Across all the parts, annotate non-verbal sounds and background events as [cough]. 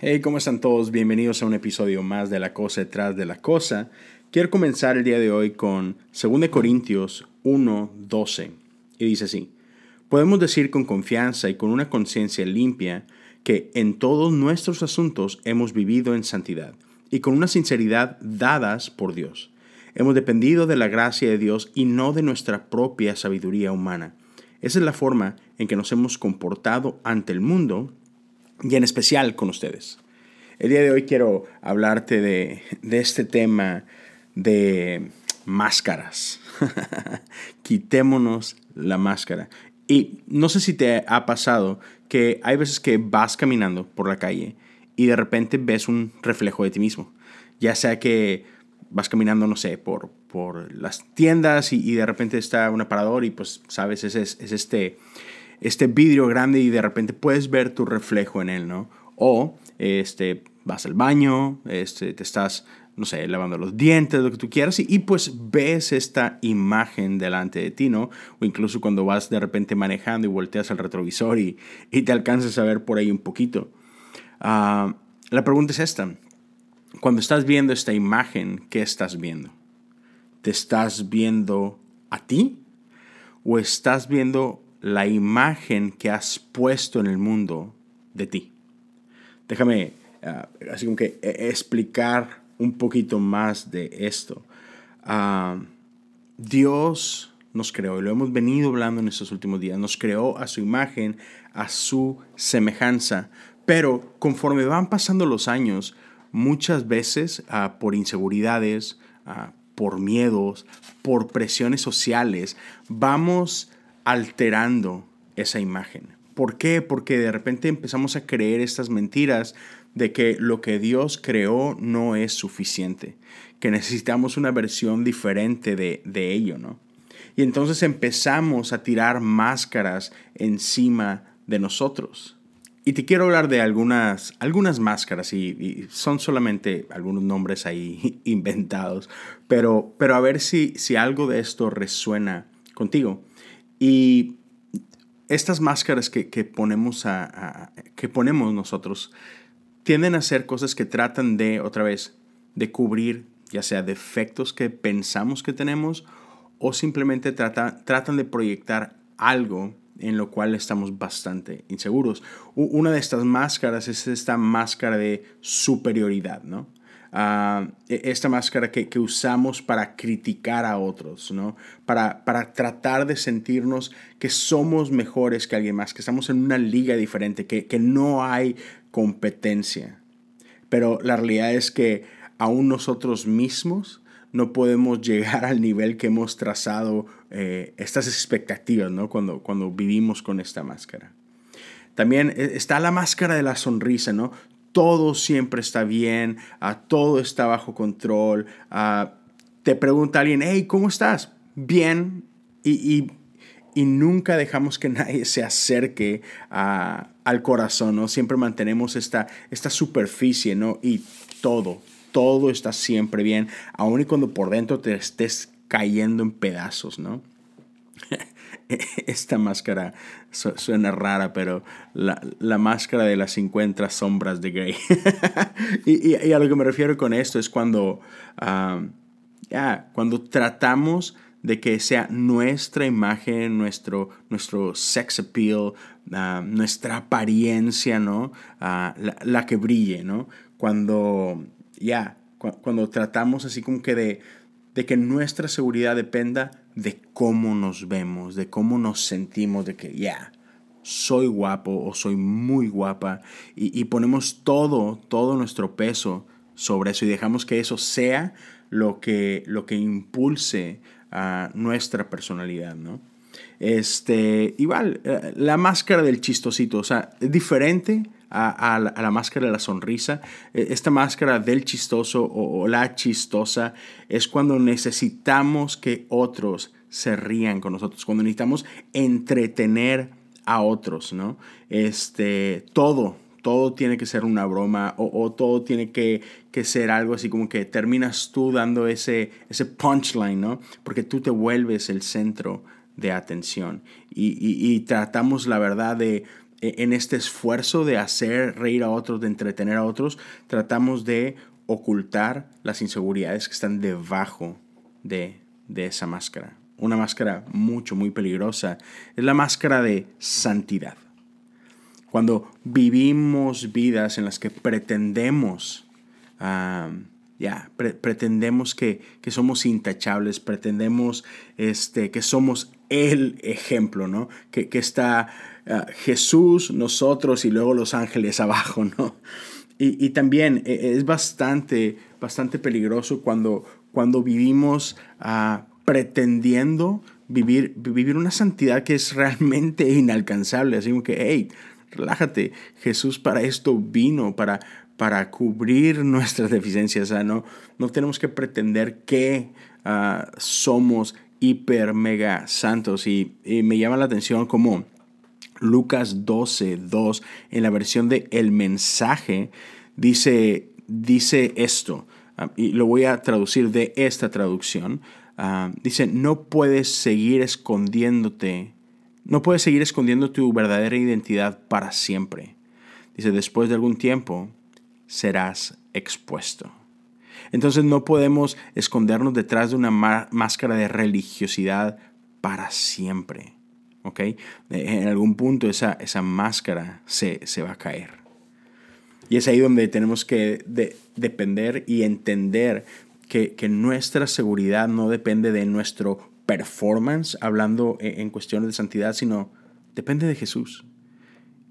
Hey, ¿cómo están todos? Bienvenidos a un episodio más de La Cosa detrás de la Cosa. Quiero comenzar el día de hoy con 2 Corintios 1:12. Y dice así, podemos decir con confianza y con una conciencia limpia que en todos nuestros asuntos hemos vivido en santidad y con una sinceridad dadas por Dios. Hemos dependido de la gracia de Dios y no de nuestra propia sabiduría humana. Esa es la forma en que nos hemos comportado ante el mundo y en especial con ustedes. El día de hoy quiero hablarte de, este tema de máscaras. [laughs] Quitémonos la máscara. Y no sé si te ha pasado que hay veces que vas caminando por la calle y de repente ves un reflejo de ti mismo. Ya sea que vas caminando, no sé, por, por las tiendas y, de repente está un aparador y pues, sabes, es, es este este vidrio grande y de repente puedes ver tu reflejo en él, ¿no? O este, vas al baño, este, te estás, no sé, lavando los dientes, lo que tú quieras, y, pues ves esta imagen delante de ti, ¿no? O incluso cuando vas de repente manejando y volteas al retrovisor y, te alcanzas a ver por ahí un poquito. Ah, la pregunta es esta. Cuando estás viendo esta imagen, ¿qué estás viendo? ¿Te estás viendo a ti? ¿O estás viendo la imagen que has puesto en el mundo de ti. Déjame ah, así como que eh, explicar un poquito más de esto. Ah, Dios nos creó, y lo hemos venido hablando en estos últimos días, nos creó a su imagen, a su semejanza, pero conforme van pasando los años, muchas veces ah, por inseguridades, por miedos, por presiones sociales, vamos alterando esa imagen. ¿Por qué? Porque de repente empezamos a creer estas mentiras de que lo que Dios creó no es suficiente, que necesitamos una versión diferente de, de ello, ¿no? Y entonces empezamos a tirar máscaras encima de nosotros. Y te quiero hablar de algunas, algunas máscaras y, son solamente algunos nombres ahí [laughs] inventados, pero, pero a ver si, si algo de esto resuena contigo. Y estas máscaras que, ponemos, a, que ponemos nosotros tienden a ser cosas que tratan de, otra vez, de cubrir ya sea defectos que pensamos que tenemos o simplemente tratan de proyectar algo en lo cual estamos bastante inseguros. Una de estas máscaras es esta máscara de superioridad, ¿no? E, esta máscara que, usamos para criticar a otros, ¿no? Para, para tratar de sentirnos que somos mejores que alguien más, que estamos en una liga diferente, que, que no hay competencia. Pero la realidad es que aún nosotros mismos no podemos [laughs] llegar al nivel que hemos trazado eh, estas expectativas, ¿no? Cuando, cuando vivimos con esta máscara. También eh, está la máscara de la sonrisa, ¿no? Todo siempre está bien, uh, todo está bajo control. Uh, te pregunta alguien, hey, ¿cómo estás? Bien. Y, y, nunca dejamos que [laughs] nadie se acerque al corazón, ¿no? Siempre mantenemos esta, esta superficie, ¿no? Y todo, todo está siempre bien, aun y cuando por dentro te estés cayendo en pedazos, ¿no? [laughs] [laughs] esta máscara suena rara, pero la, máscara de las 50 sombras de Grey. [laughs] y, a lo que me refiero con esto es cuando, cuando tratamos de que sea nuestra imagen, nuestro, nuestro sex appeal, nuestra apariencia, ¿no? la, que brille, ¿no? Cuando, ya, cuando tratamos así como que de, de que nuestra seguridad dependa de cómo nos vemos, de cómo nos sentimos, de que ya, soy guapo o soy muy guapa y, ponemos todo, todo nuestro peso sobre eso y dejamos que eso sea lo que, lo que impulse a nuestra personalidad, ¿no? Este, igual, eh, la máscara del chistosito, o sea, es diferente a, la, máscara de la sonrisa. E, esta máscara del chistoso o, la chistosa es cuando necesitamos que otros se rían con nosotros, cuando necesitamos entretener a otros, ¿no? Este, todo, todo tiene que ser una broma o, todo tiene que, ser algo así como que terminas tú dando ese, ese punchline, ¿no? Porque tú te vuelves el centro de atención y, y tratamos la verdad de en este esfuerzo de hacer reír a otros, de entretener a otros, tratamos de ocultar las inseguridades que están debajo de, de esa máscara. Una máscara mucho, muy peligrosa es la máscara de santidad. Cuando vivimos vidas en las que pretendemos ya, pretendemos que, somos intachables, pretendemos este, que somos el ejemplo, ¿no? Que, está ah, Jesús, nosotros y luego los ángeles [laughs] abajo, ¿no? Y, también e, es bastante, bastante peligroso cuando, cuando vivimos uh, pretendiendo vivir, vivir una santidad que es [laughs] realmente inalcanzable. Así como que, hey, relájate, Jesús para esto vino, para, para cubrir [laughs] nuestras deficiencias. no, no tenemos que pretender que ah, somos hiper mega santos. Y, me llama la atención como Lucas 12, 2, en la versión de El mensaje, dice, dice esto. Ah, y lo voy a traducir de esta traducción. Ah, dice, no puedes seguir escondiéndote, no puedes seguir escondiendo tu verdadera identidad para siempre. Dice, después de algún tiempo, serás expuesto. Entonces no podemos escondernos detrás de una máscara de religiosidad para siempre. ¿Ok? En algún punto esa, esa máscara se, va a caer. Y es ahí donde tenemos que depender y entender que, nuestra seguridad no depende de nuestro performance, hablando en, en cuestiones de santidad, sino depende de Jesús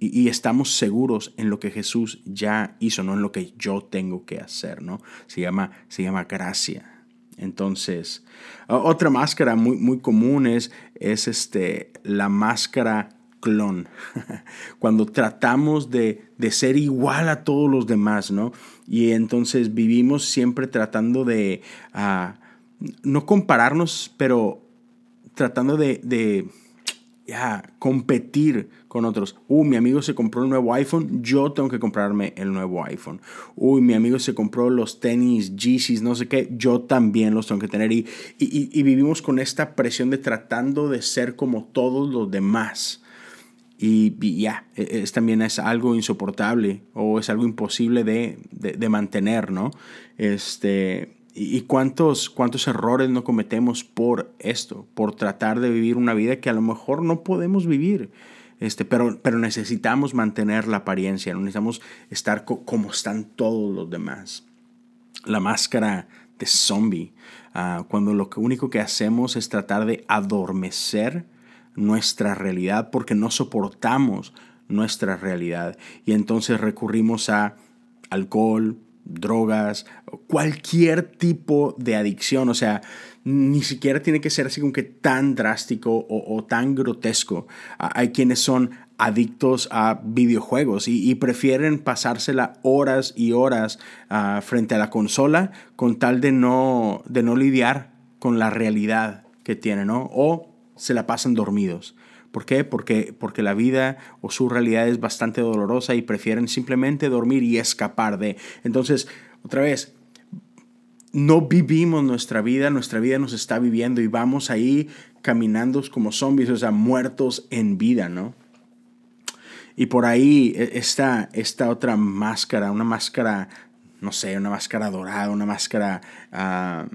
y, estamos seguros en lo que Jesús ya hizo, no en lo que yo tengo que hacer, ¿no? Se llama, se llama gracia. Entonces, otra máscara muy, muy común es, es este, la máscara clon. [laughs] Cuando tratamos de, ser igual a todos los demás, ¿no? Y entonces vivimos siempre tratando de, ah, no compararnos, pero tratando de, de competir con otros. Uy, mi amigo se compró un nuevo iPhone, yo tengo que comprarme el nuevo iPhone. Uy, mi amigo se compró los tenis, Yeezys, no sé qué, yo también los tengo que tener. Y, y, vivimos con esta presión de tratando de ser como todos los demás. Y, ya, e, es, también es algo insoportable o es algo imposible de, de, de mantener, ¿no? Este, ¿Y cuántos, cuántos errores no cometemos por esto? Por tratar de vivir una vida que a lo mejor no podemos vivir. Este, pero, pero necesitamos mantener la apariencia, necesitamos estar como están todos los demás. La máscara de zombie, ah, cuando lo único que hacemos es tratar de adormecer nuestra realidad porque no soportamos nuestra realidad y entonces recurrimos a alcohol, drogas, cualquier tipo de adicción, o sea, ni siquiera tiene que ser así como que tan drástico o, tan grotesco. Hay quienes son adictos a videojuegos y, prefieren pasársela horas y horas ah, frente a la consola con tal de no, de no lidiar con la realidad que tienen. O se la pasan dormidos. ¿Por qué? Porque, porque la vida o su realidad es bastante dolorosa y prefieren simplemente dormir y escapar de. Entonces, otra vez, no vivimos nuestra vida, nuestra vida nos está viviendo y vamos ahí caminando como zombies, o sea, muertos en vida, ¿no? Y por ahí e, está esta otra máscara, una máscara, no sé, una máscara dorada, una máscara ah,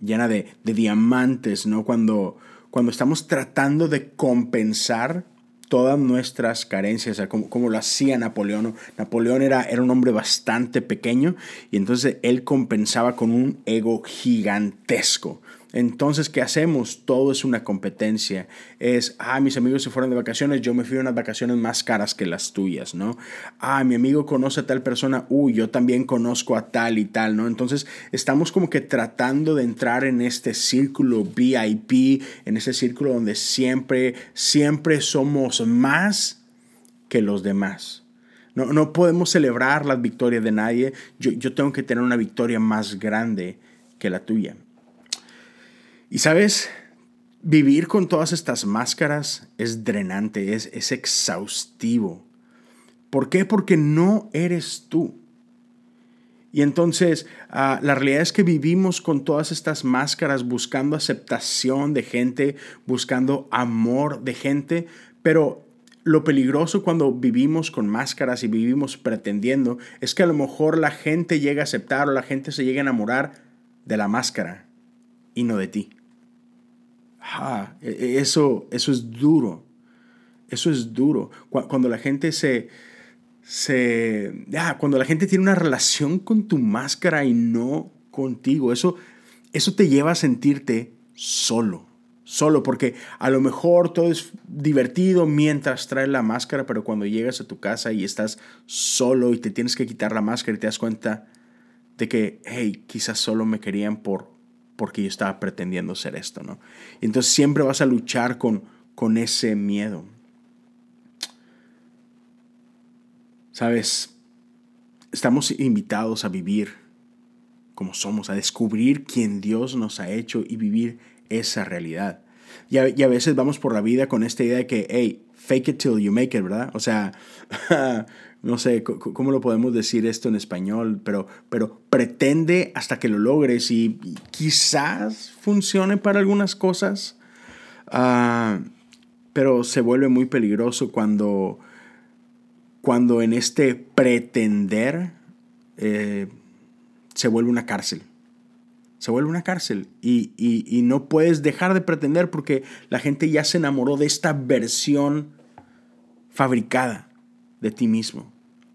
llena de, de diamantes, ¿no? Cuando cuando estamos tratando de compensar todas nuestras carencias, como, como, lo hacía Napoleón. Napoleón era, era un hombre bastante pequeño y entonces él compensaba con un ego gigantesco. Entonces, ¿qué hacemos? Todo es una competencia. Es, ah, mis amigos se fueron de vacaciones, yo me fui a unas vacaciones más caras que las tuyas, ¿no? Ah, mi amigo conoce a tal persona, uy, yo también conozco a tal y tal, ¿no? Entonces, estamos como que tratando de entrar en este círculo VIP, en ese círculo donde siempre, siempre somos más que los demás. No, no podemos celebrar las victorias de nadie. Yo, yo tengo que tener una victoria más grande que la tuya. Y sabes, vivir con todas estas máscaras es drenante, es, es exhaustivo. ¿Por qué? Porque no eres tú. Y entonces ah, la realidad es que vivimos con todas estas máscaras buscando aceptación de gente, buscando amor de gente, pero lo peligroso cuando vivimos con máscaras y vivimos pretendiendo es que a lo mejor la gente llega a aceptar o la gente se llega a enamorar de la máscara y no de ti. Ah, eso, eso es duro. Eso es duro. Cuando la gente se... se cuando la gente tiene una relación con tu máscara y no contigo, eso, eso te lleva a sentirte solo solo, porque a lo mejor todo es divertido mientras traes la máscara, pero cuando llegas a tu casa y estás solo y te tienes que quitar la máscara y te das cuenta de que, hey, quizás solo me querían por, porque yo estaba pretendiendo ser esto, ¿no? Y entonces siempre vas a luchar con, con ese miedo. Sabes, estamos invitados a vivir como somos, a descubrir quién Dios nos ha hecho y vivir esa realidad. Y a, veces vamos por la vida con esta idea de que, hey, fake it till you make it, ¿verdad? O sea, [laughs] no sé cómo lo podemos decir esto en español, pero, pero pretende hasta que lo logres y, quizás funcione para algunas cosas, ah, pero se vuelve muy peligroso cuando, cuando en este pretender eh, se vuelve una cárcel se vuelve una cárcel y, no puedes dejar de pretender porque la gente ya se enamoró de esta versión fabricada de ti mismo.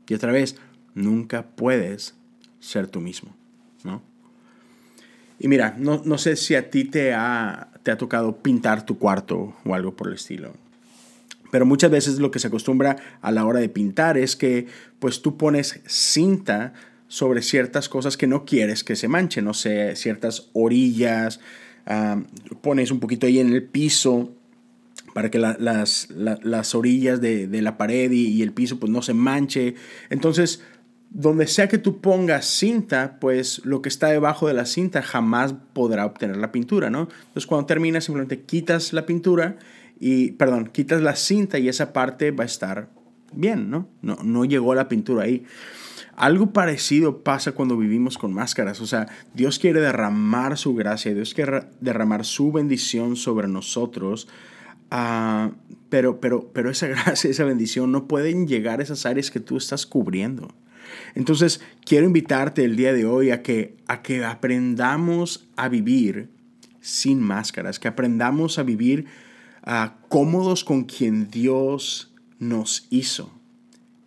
Y otra vez, nunca puedes ser tú mismo, ¿no? Y mira, no, no sé si a ti te ha, te ha tocado pintar tu cuarto o algo por el estilo. Pero muchas veces lo que se acostumbra a la hora de pintar es que pues tú pones cinta sobre ciertas cosas que no quieres que se manchen, no sé, ciertas orillas, pones un poquito ahí en el piso para que las, las, orillas de, la pared y, el piso pues no se manche. Entonces, donde sea que tú pongas cinta, pues lo que está debajo de la cinta jamás podrá obtener la pintura, ¿no? Entonces, cuando terminas, simplemente quitas la pintura y, perdón, quitas la cinta y esa parte va a estar bien, ¿no? No, no llegó la pintura ahí. Algo parecido pasa cuando vivimos con máscaras. O sea, Dios quiere derramar su gracia, Dios quiere derramar su bendición sobre nosotros. Ah, pero, pero, pero esa [laughs] gracia, esa bendición no pueden llegar a esas áreas que tú estás cubriendo. Entonces, quiero invitarte el día de hoy a que, a que aprendamos a vivir sin máscaras, que aprendamos a vivir ah, cómodos con quien Dios nos hizo.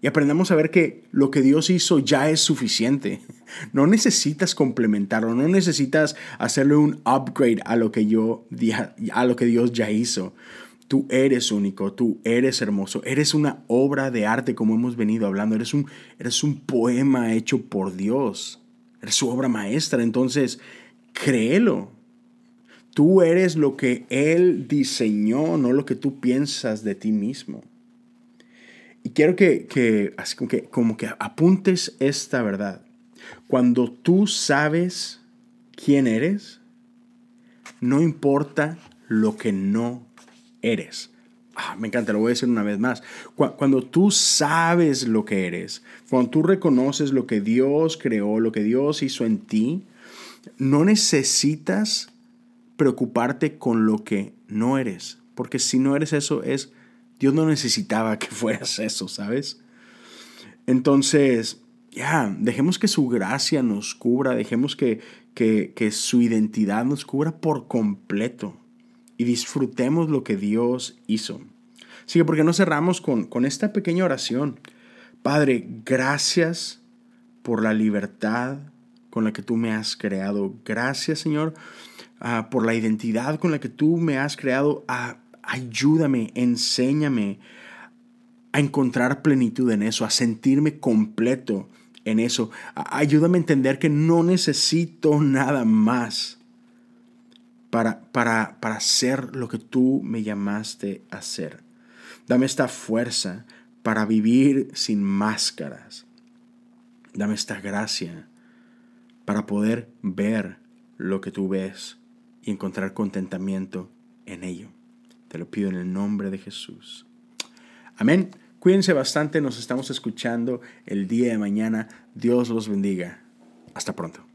Y aprendamos a ver que lo que Dios hizo ya es suficiente. [laughs] No necesitas complementarlo, no necesitas hacerle un upgrade a lo que, yo, a lo que Dios ya hizo. Tú eres único, tú eres hermoso, eres una obra de arte como hemos venido hablando, eres un, eres un poema hecho por Dios, eres su obra maestra, entonces créelo. Tú eres lo que Él diseñó, no lo que tú piensas de ti mismo. Y quiero que, así como que, como que apuntes esta verdad. Cuando tú sabes quién eres, no importa lo que no eres. Ah, me encanta, lo voy a decir una vez más. Cuando tú sabes lo que eres, cuando tú reconoces lo que Dios creó, lo que Dios hizo en ti, no necesitas preocuparte con lo que no eres. Porque si no eres eso, es Dios no necesitaba que [laughs] fueras eso, ¿sabes? Entonces, ya, dejemos que su gracia nos cubra, dejemos que, que, su identidad nos cubra por completo y disfrutemos lo que Dios hizo. Así que, ¿por qué no cerramos con, con esta pequeña oración? Padre, gracias por la libertad con la que tú me has creado. Gracias, Señor, ah, por la identidad con la que tú me has creado. a ayúdame, enséñame a encontrar plenitud en eso, a sentirme completo en eso. Ayúdame a entender que no necesito nada más para, para, para ser lo que tú me llamaste a ser. Dame esta fuerza para vivir sin máscaras. Dame esta gracia para poder ver lo que tú ves y encontrar contentamiento en ello. Te lo pido en el nombre de Jesús. Amén. Cuídense bastante, nos estamos escuchando el día de mañana. Dios los bendiga. Hasta pronto.